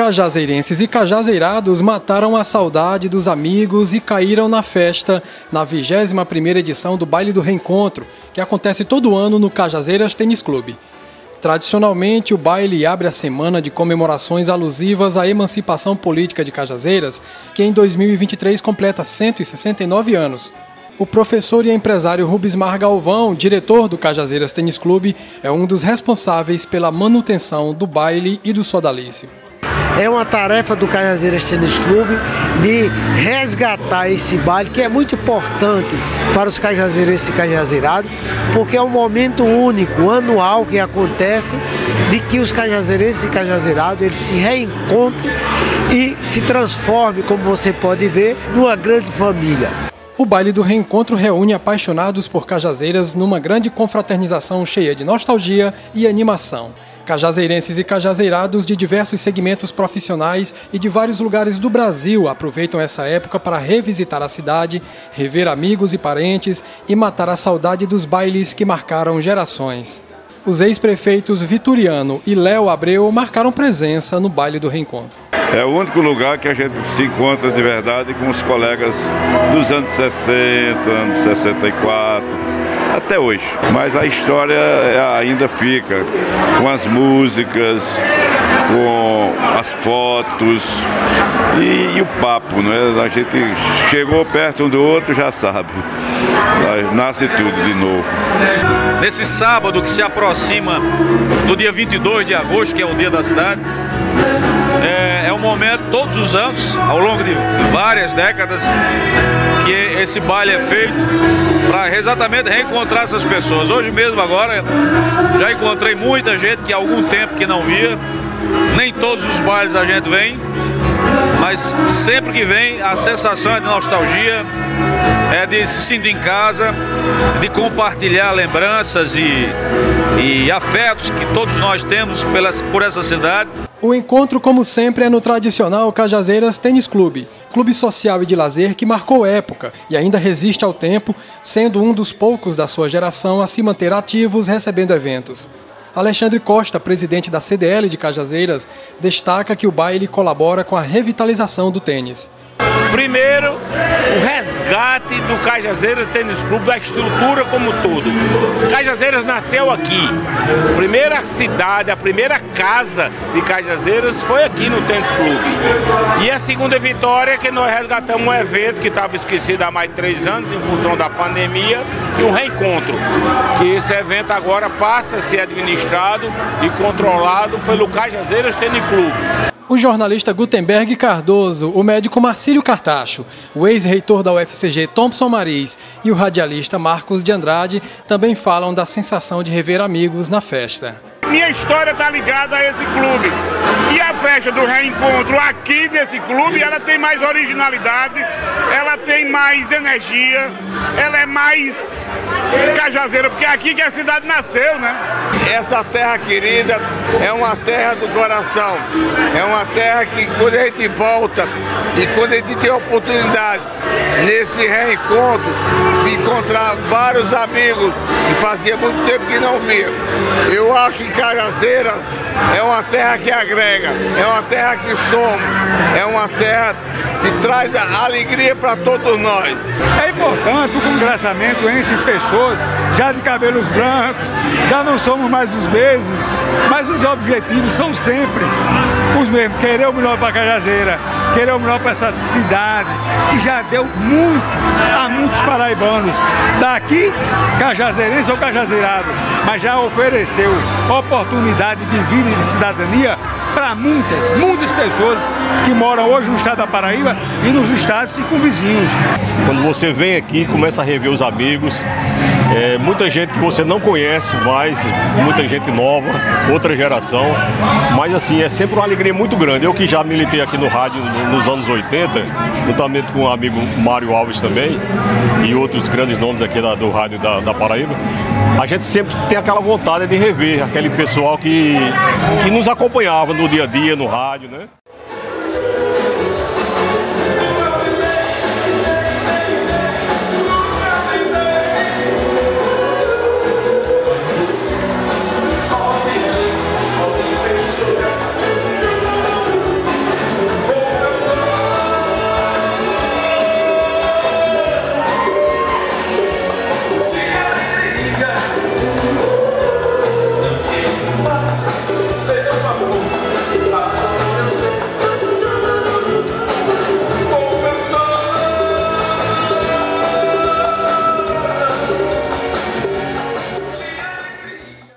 Cajazeirenses e cajazeirados mataram a saudade dos amigos e caíram na festa na 21ª edição do Baile do Reencontro, que acontece todo ano no Cajazeiras Tênis Clube. Tradicionalmente, o baile abre a semana de comemorações alusivas à emancipação política de Cajazeiras, que em 2023 completa 169 anos. O professor e empresário Rubismar Galvão, diretor do Cajazeiras Tênis Clube, é um dos responsáveis pela manutenção do baile e do sodalício. É uma tarefa do Cajazeiras Tênis Clube de resgatar esse baile, que é muito importante para os cajazeirenses e cajazeirados, porque é um momento único, anual, que acontece, de que os cajazeirenses e cajazeirados eles se reencontrem e se transformem, como você pode ver, numa grande família. O baile do reencontro reúne apaixonados por cajazeiras numa grande confraternização cheia de nostalgia e animação. Cajazeirenses e cajazeirados de diversos segmentos profissionais e de vários lugares do Brasil aproveitam essa época para revisitar a cidade, rever amigos e parentes e matar a saudade dos bailes que marcaram gerações. Os ex-prefeitos Vituriano e Léo Abreu marcaram presença no baile do reencontro. É o único lugar que a gente se encontra de verdade com os colegas dos anos 60, anos 64, até hoje. Mas a história ainda fica com as músicas, com as fotos e, e o papo, né? A gente chegou perto um do outro, já sabe. Nasce tudo de novo. Nesse sábado que se aproxima do dia 22 de agosto, que é o dia da cidade, é, é um momento, todos os anos, ao longo de várias décadas, que esse baile é feito para exatamente reencontrar essas pessoas. Hoje mesmo, agora, já encontrei muita gente que há algum tempo que não via. Nem todos os bailes a gente vem, mas sempre que vem a sensação é de nostalgia, é de se sentir em casa, de compartilhar lembranças e, e afetos que todos nós temos pelas, por essa cidade. O encontro, como sempre, é no tradicional Cajazeiras Tênis Clube, clube social e de lazer que marcou época e ainda resiste ao tempo, sendo um dos poucos da sua geração a se manter ativos recebendo eventos. Alexandre Costa, presidente da CDL de Cajazeiras, destaca que o baile colabora com a revitalização do tênis. Primeiro, o resgate do Cajazeiras Tênis Clube, da estrutura como tudo. Cajazeiras nasceu aqui. A primeira cidade, a primeira casa de Cajazeiras foi aqui no Tênis Clube. E a segunda vitória é que nós resgatamos um evento que estava esquecido há mais de três anos em função da pandemia e um reencontro. Que esse evento agora passa a ser administrado e controlado pelo Cajazeiras Tênis Clube o jornalista Gutenberg Cardoso, o médico Marcílio Cartacho, o ex-reitor da UFCG Thompson Maris e o radialista Marcos de Andrade também falam da sensação de rever amigos na festa. Minha história está ligada a esse clube. E a festa do reencontro aqui nesse clube, ela tem mais originalidade, ela tem mais energia, ela é mais cajazeira, porque é aqui que a cidade nasceu, né? Essa terra querida é uma terra do coração, é uma terra que quando a gente volta e quando a gente tem a oportunidade nesse reencontro de encontrar vários amigos que fazia muito tempo que não via. Eu acho que Cajazeiras é uma terra que agrega, é uma terra que soma, é uma terra que traz a alegria para todos nós. É importante o congressamento entre pessoas já de cabelos brancos, já não somos mais os mesmos, mas os objetivos são sempre os mesmos, querer o melhor para Cajazeira, querer o melhor para essa cidade, que já deu muito a muitos paraibanos, daqui cajazeirense ou cajazeirado, mas já ofereceu oportunidade de vida e de cidadania para muitas, muitas pessoas que moram hoje no estado da Paraíba e nos estados circunvizinhos. Quando você vem aqui, começa a rever os amigos, é, muita gente que você não conhece mais, muita gente nova, outra geração, mas assim, é sempre uma alegria muito grande. Eu que já militei aqui no rádio nos anos 80, juntamente com o amigo Mário Alves também, e outros grandes nomes aqui da, do rádio da, da Paraíba, a gente sempre tem aquela vontade de rever aquele pessoal que, que nos acompanhava no dia a dia, no rádio, né?